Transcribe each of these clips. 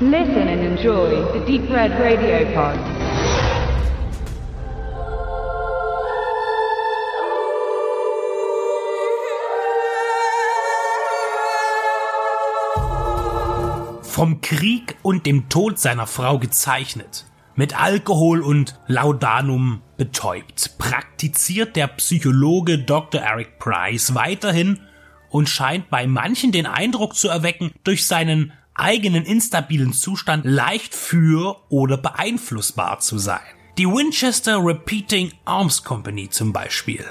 Listen and enjoy the Deep Red Radio Pod. Vom Krieg und dem Tod seiner Frau gezeichnet, mit Alkohol und Laudanum betäubt, praktiziert der Psychologe Dr. Eric Price weiterhin und scheint bei manchen den Eindruck zu erwecken, durch seinen eigenen instabilen Zustand leicht für oder beeinflussbar zu sein. Die Winchester Repeating Arms Company zum Beispiel.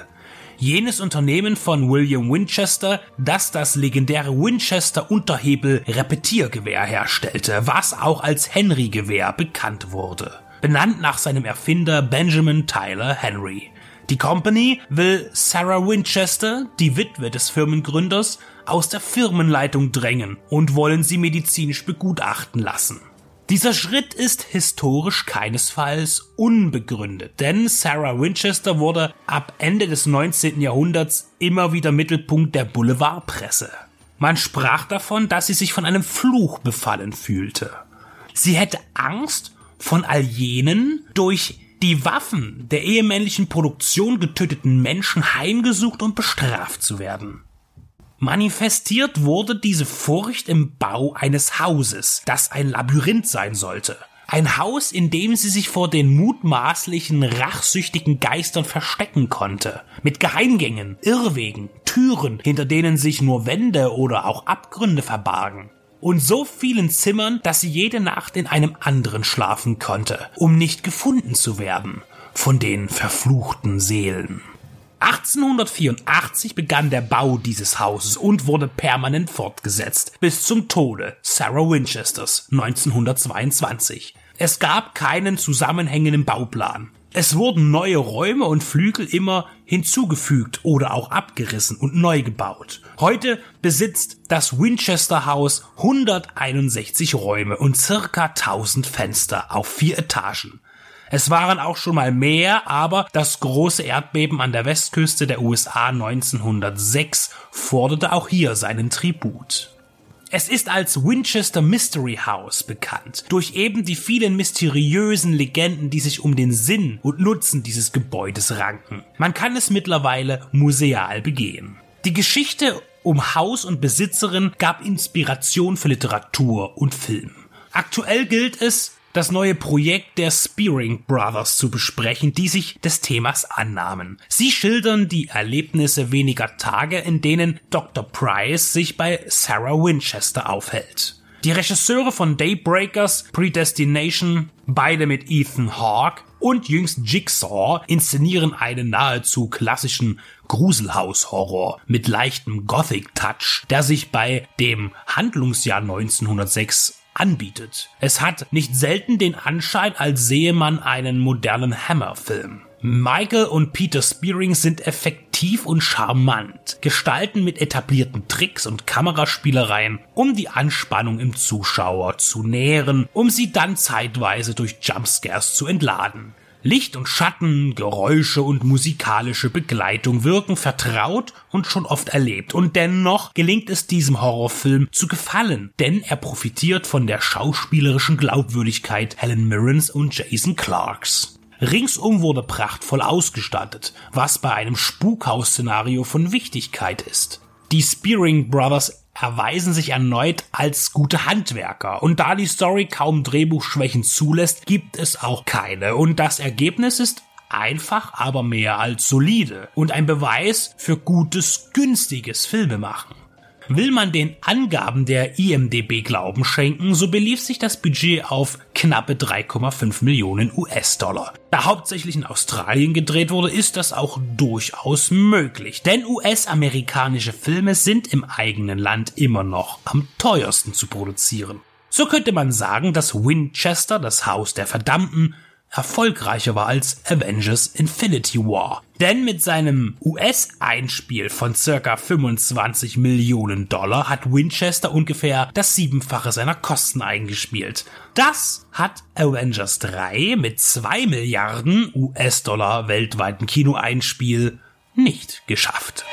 Jenes Unternehmen von William Winchester, das das legendäre Winchester Unterhebel Repetiergewehr herstellte, was auch als Henry Gewehr bekannt wurde. Benannt nach seinem Erfinder Benjamin Tyler Henry. Die Company will Sarah Winchester, die Witwe des Firmengründers, aus der Firmenleitung drängen und wollen sie medizinisch begutachten lassen. Dieser Schritt ist historisch keinesfalls unbegründet, denn Sarah Winchester wurde ab Ende des 19. Jahrhunderts immer wieder Mittelpunkt der Boulevardpresse. Man sprach davon, dass sie sich von einem Fluch befallen fühlte. Sie hätte Angst, von all jenen durch die Waffen der ehemännlichen Produktion getöteten Menschen heimgesucht und bestraft zu werden. Manifestiert wurde diese Furcht im Bau eines Hauses, das ein Labyrinth sein sollte. Ein Haus, in dem sie sich vor den mutmaßlichen rachsüchtigen Geistern verstecken konnte. Mit Geheimgängen, Irrwegen, Türen, hinter denen sich nur Wände oder auch Abgründe verbargen und so vielen Zimmern, dass sie jede Nacht in einem anderen schlafen konnte, um nicht gefunden zu werden von den verfluchten Seelen. 1884 begann der Bau dieses Hauses und wurde permanent fortgesetzt, bis zum Tode Sarah Winchesters 1922. Es gab keinen zusammenhängenden Bauplan. Es wurden neue Räume und Flügel immer hinzugefügt oder auch abgerissen und neu gebaut. Heute besitzt das Winchester Haus 161 Räume und circa 1000 Fenster auf vier Etagen. Es waren auch schon mal mehr, aber das große Erdbeben an der Westküste der USA 1906 forderte auch hier seinen Tribut. Es ist als Winchester Mystery House bekannt, durch eben die vielen mysteriösen Legenden, die sich um den Sinn und Nutzen dieses Gebäudes ranken. Man kann es mittlerweile museal begehen. Die Geschichte um Haus und Besitzerin gab Inspiration für Literatur und Film. Aktuell gilt es, das neue Projekt der Spearing Brothers zu besprechen, die sich des Themas annahmen. Sie schildern die Erlebnisse weniger Tage, in denen Dr. Price sich bei Sarah Winchester aufhält. Die Regisseure von Daybreakers, Predestination, beide mit Ethan Hawke und jüngst Jigsaw inszenieren einen nahezu klassischen Gruselhaus-Horror mit leichtem Gothic-Touch, der sich bei dem Handlungsjahr 1906 anbietet. Es hat nicht selten den Anschein, als sehe man einen modernen Hammer-Film. Michael und Peter Spearing sind effektiv und charmant, gestalten mit etablierten Tricks und Kameraspielereien, um die Anspannung im Zuschauer zu nähren, um sie dann zeitweise durch Jumpscares zu entladen. Licht und Schatten, Geräusche und musikalische Begleitung wirken vertraut und schon oft erlebt. Und dennoch gelingt es diesem Horrorfilm zu gefallen, denn er profitiert von der schauspielerischen Glaubwürdigkeit Helen Mirrens und Jason Clarks. Ringsum wurde prachtvoll ausgestattet, was bei einem Spukhaus-Szenario von Wichtigkeit ist. Die Spearing Brothers erweisen sich erneut als gute Handwerker. Und da die Story kaum Drehbuchschwächen zulässt, gibt es auch keine. Und das Ergebnis ist einfach, aber mehr als solide und ein Beweis für gutes, günstiges Filmemachen. Will man den Angaben der IMDB Glauben schenken, so belief sich das Budget auf knappe 3,5 Millionen US-Dollar. Da hauptsächlich in Australien gedreht wurde, ist das auch durchaus möglich, denn US-amerikanische Filme sind im eigenen Land immer noch am teuersten zu produzieren. So könnte man sagen, dass Winchester, das Haus der Verdammten, erfolgreicher war als Avengers Infinity War. Denn mit seinem US-Einspiel von circa 25 Millionen Dollar hat Winchester ungefähr das Siebenfache seiner Kosten eingespielt. Das hat Avengers 3 mit 2 Milliarden US-Dollar weltweiten Kinoeinspiel nicht geschafft.